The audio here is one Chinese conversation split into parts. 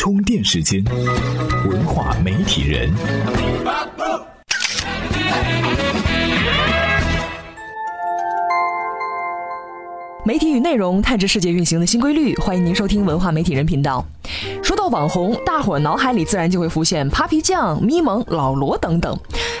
充电时间，文化媒体人。媒体与内容探知世界运行的新规律，欢迎您收听文化媒体人频道。说到网红，大伙脑海里自然就会浮现 Papi 酱、咪蒙、老罗等等，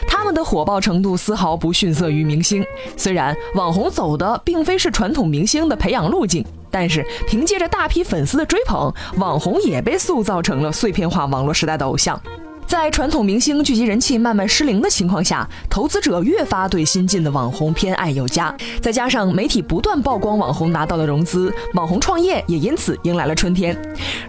他们的火爆程度丝毫不逊色于明星。虽然网红走的并非是传统明星的培养路径，但是凭借着大批粉丝的追捧，网红也被塑造成了碎片化网络时代的偶像。在传统明星聚集人气慢慢失灵的情况下，投资者越发对新进的网红偏爱有加。再加上媒体不断曝光网红拿到的融资，网红创业也因此迎来了春天。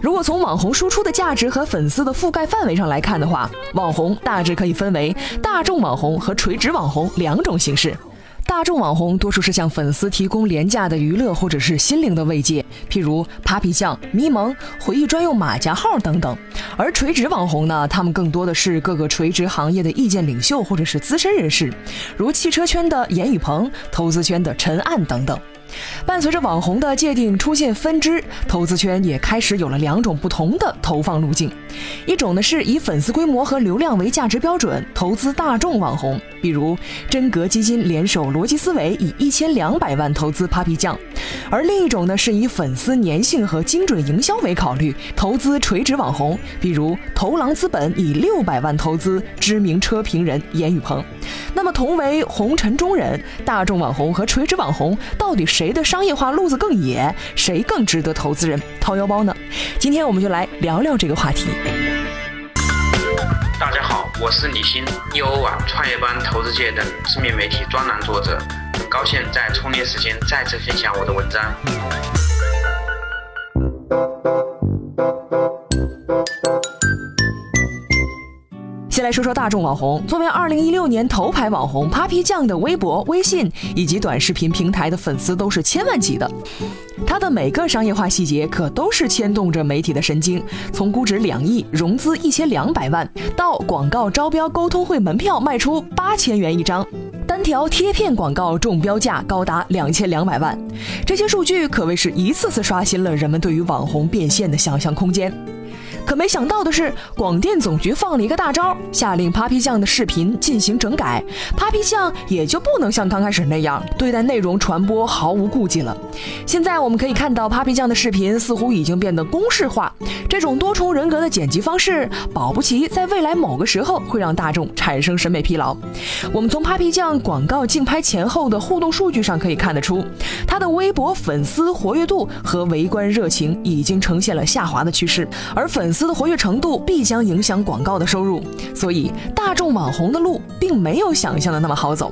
如果从网红输出的价值和粉丝的覆盖范围上来看的话，网红大致可以分为大众网红和垂直网红两种形式。大众网红多数是向粉丝提供廉价的娱乐或者是心灵的慰藉，譬如 Papi 酱、咪蒙、回忆专用马甲号等等。而垂直网红呢，他们更多的是各个垂直行业的意见领袖或者是资深人士，如汽车圈的严宇鹏、投资圈的陈岸等等。伴随着网红的界定出现分支，投资圈也开始有了两种不同的投放路径。一种呢是以粉丝规模和流量为价值标准投资大众网红，比如真格基金联手逻辑思维以一千两百万投资 Papi 酱；而另一种呢是以粉丝粘性和精准营销为考虑投资垂直网红，比如投狼资本以六百万投资知名车评人严宇鹏。那么同为红尘中人，大众网红和垂直网红到底谁的商业化路子更野，谁更值得投资人掏腰包呢？今天我们就来聊聊这个话题。大家好，我是李欣，优欧网创业班投资界等知名媒体专栏作者，很高兴在充电时间再次分享我的文章。先来说说大众网红。作为2016年头牌网红，Papi 酱的微博、微信以及短视频平台的粉丝都是千万级的。他的每个商业化细节可都是牵动着媒体的神经，从估值两亿、融资一千两百万，到广告招标沟通会门票卖出八千元一张，单条贴片广告中标价高达两千两百万，这些数据可谓是一次次刷新了人们对于网红变现的想象空间。可没想到的是，广电总局放了一个大招，下令 Papi 酱的视频进行整改，Papi 酱也就不能像刚开始那样对待内容传播毫无顾忌了。现在我们可以看到，Papi 酱的视频似乎已经变得公式化，这种多重人格的剪辑方式，保不齐在未来某个时候会让大众产生审美疲劳。我们从 Papi 酱广告竞拍前后的互动数据上可以看得出，他的微博粉丝活跃度和围观热情已经呈现了下滑的趋势，而粉。粉丝的活跃程度必将影响广告的收入，所以大众网红的路并没有想象的那么好走。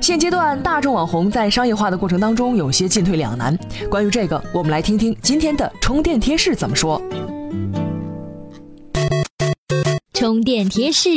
现阶段，大众网红在商业化的过程当中有些进退两难。关于这个，我们来听听今天的充电贴士怎么说。充电贴士：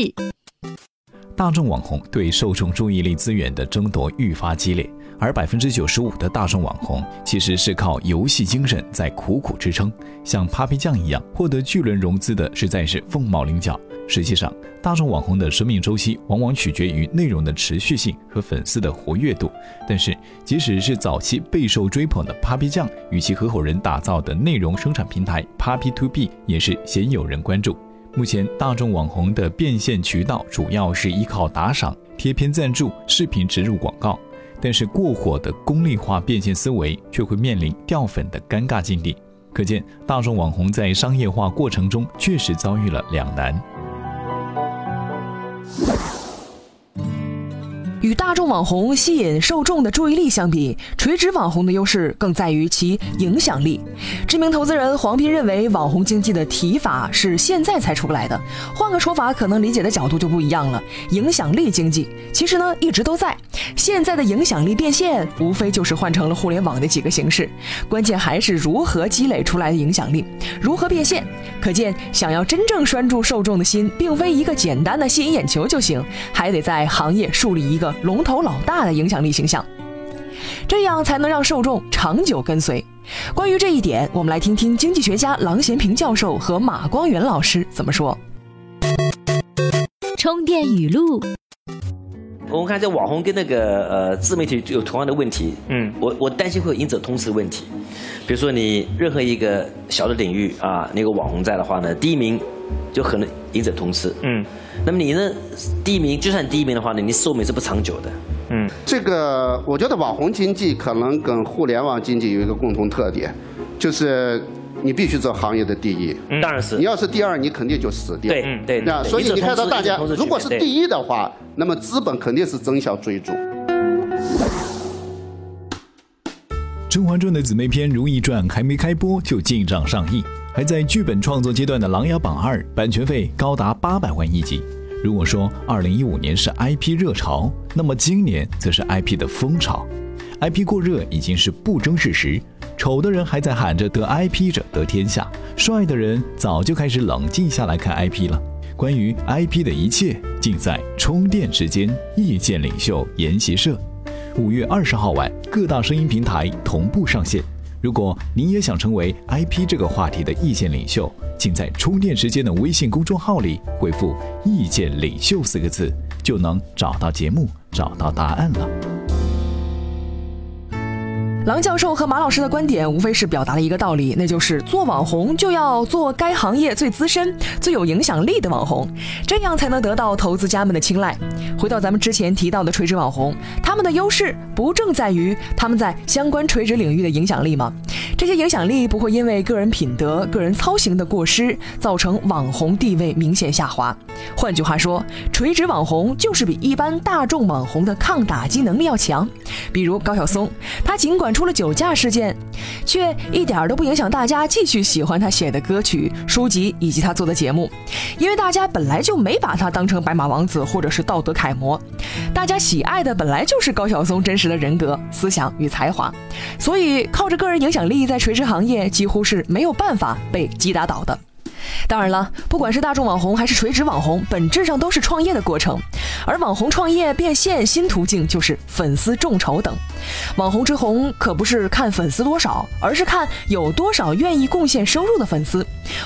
大众网红对受众注意力资源的争夺愈发激烈。而百分之九十五的大众网红其实是靠游戏精神在苦苦支撑，像 Papi 酱一样获得巨轮融资的实在是凤毛麟角。实际上，大众网红的生命周期往往取决于内容的持续性和粉丝的活跃度。但是，即使是早期备受追捧的 Papi 酱与其合伙人打造的内容生产平台 Papi To B 也是鲜有人关注。目前，大众网红的变现渠道主要是依靠打赏、贴片赞助、视频植入广告。但是过火的功利化变现思维却会面临掉粉的尴尬境地，可见大众网红在商业化过程中确实遭遇了两难。大众网红吸引受众的注意力相比，垂直网红的优势更在于其影响力。知名投资人黄斌认为，网红经济的提法是现在才出来的。换个说法，可能理解的角度就不一样了。影响力经济其实呢一直都在，现在的影响力变现无非就是换成了互联网的几个形式，关键还是如何积累出来的影响力，如何变现。可见，想要真正拴住受众的心，并非一个简单的吸引眼球就行，还得在行业树立一个。龙头老大的影响力形象，这样才能让受众长久跟随。关于这一点，我们来听听经济学家郎咸平教授和马光远老师怎么说。充电语录。我们看这网红跟那个呃自媒体有同样的问题。嗯我我担心会有赢者通吃的问题。比如说你任何一个小的领域啊，那个网红在的话呢，第一名就可能赢者通吃。嗯那么你呢，第一名就算第一名的话呢，你寿命是不长久的。嗯这个我觉得网红经济可能跟互联网经济有一个共同特点，就是你必须做行业的第一。嗯当然是你要是第二，你肯定就死掉。对嗯对那所以你看到大家如果是第一的话，那么资本肯定是争相追逐。《甄嬛传》的姊妹篇《如懿传》还没开播就进账上亿，还在剧本创作阶段的《琅琊榜二》版权费高达八百万一集。如果说2015年是 IP 热潮，那么今年则是 IP 的风潮。IP 过热已经是不争事实，丑的人还在喊着得 IP 者得天下，帅的人早就开始冷静下来看 IP 了。关于 IP 的一切，尽在充电时间意见领袖研习社。五月二十号晚，各大声音平台同步上线。如果您也想成为 IP 这个话题的意见领袖，请在充电时间的微信公众号里回复“意见领袖”四个字，就能找到节目，找到答案了。郎教授和马老师的观点无非是表达了一个道理，那就是做网红就要做该行业最资深、最有影响力的网红，这样才能得到投资家们的青睐。回到咱们之前提到的垂直网红，他们的优势不正在于他们在相关垂直领域的影响力吗？这些影响力不会因为个人品德、个人操行的过失，造成网红地位明显下滑。换句话说，垂直网红就是比一般大众网红的抗打击能力要强。比如高晓松，他尽管出了酒驾事件，却一点都不影响大家继续喜欢他写的歌曲、书籍以及他做的节目，因为大家本来就没把他当成白马王子或者是道德楷模，大家喜爱的本来就是高晓松真实的人格、思想与才华，所以靠着个人影响力在垂直行业几乎是没有办法被击打倒的。当然了，不管是大众网红还是垂直网红，本质上都是创业的过程。而网红创业变现新途径就是粉丝众筹等。网红之红可不是看粉丝多少，而是看有多少愿意贡献收入的粉丝。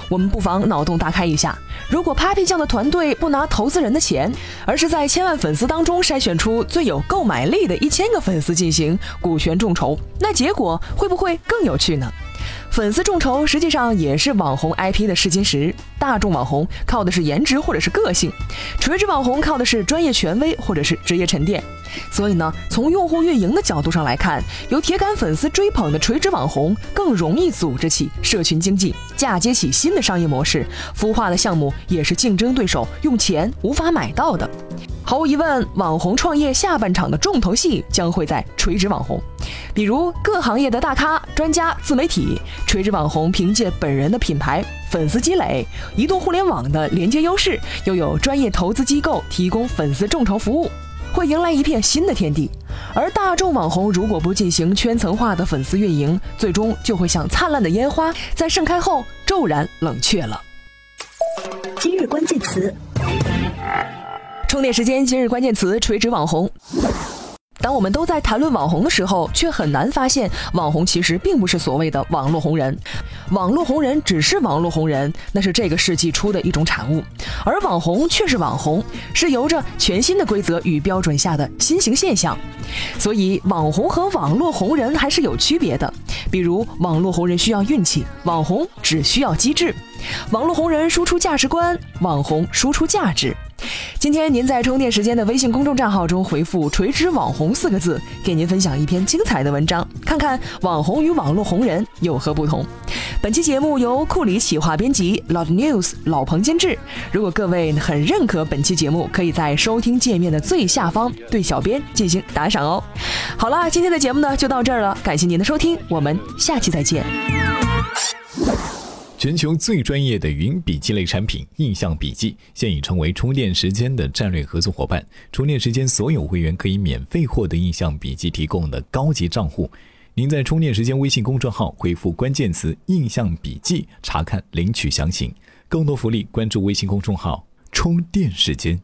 我们不妨脑洞大开一下：如果 Papi 酱的团队不拿投资人的钱，而是在千万粉丝当中筛选出最有购买力的一千个粉丝进行股权众筹，那结果会不会更有趣呢？粉丝众筹实际上也是网红 IP 的试金石。大众网红靠的是颜值或者是个性，垂直网红靠的是专业权威或者是职业沉淀。所以呢，从用户运营的角度上来看，由铁杆粉丝追捧的垂直网红更容易组织起社群经济，嫁接起新的商业模式，孵化的项目也是竞争对手用钱无法买到的。毫无疑问，网红创业下半场的重头戏将会在垂直网红，比如各行业的大咖、专家、自媒体，垂直网红凭借本人的品牌、粉丝积累、移动互联网的连接优势，又有专业投资机构提供粉丝众筹服务，会迎来一片新的天地。而大众网红如果不进行圈层化的粉丝运营，最终就会像灿烂的烟花，在盛开后骤然冷却了。今日关键词。充电时间，今日关键词：垂直网红。当我们都在谈论网红的时候，却很难发现网红其实并不是所谓的网络红人。网络红人只是网络红人，那是这个世纪初的一种产物，而网红却是网红，是由着全新的规则与标准下的新型现象。所以，网红和网络红人还是有区别的。比如，网络红人需要运气，网红只需要机智。网络红人输出价值观，网红输出价值。今天您在充电时间的微信公众账号中回复“垂直网红”四个字，给您分享一篇精彩的文章，看看网红与网络红人有何不同。本期节目由库里企划编辑，Loud News 老彭监制。如果各位很认可本期节目，可以在收听界面的最下方对小编进行打赏哦。好了，今天的节目呢就到这儿了，感谢您的收听，我们下期再见。全球最专业的云笔记类产品印象笔记现已成为充电时间的战略合作伙伴。充电时间所有会员可以免费获得印象笔记提供的高级账户。您在充电时间微信公众号回复关键词“印象笔记”查看领取详情。更多福利关注微信公众号“充电时间”。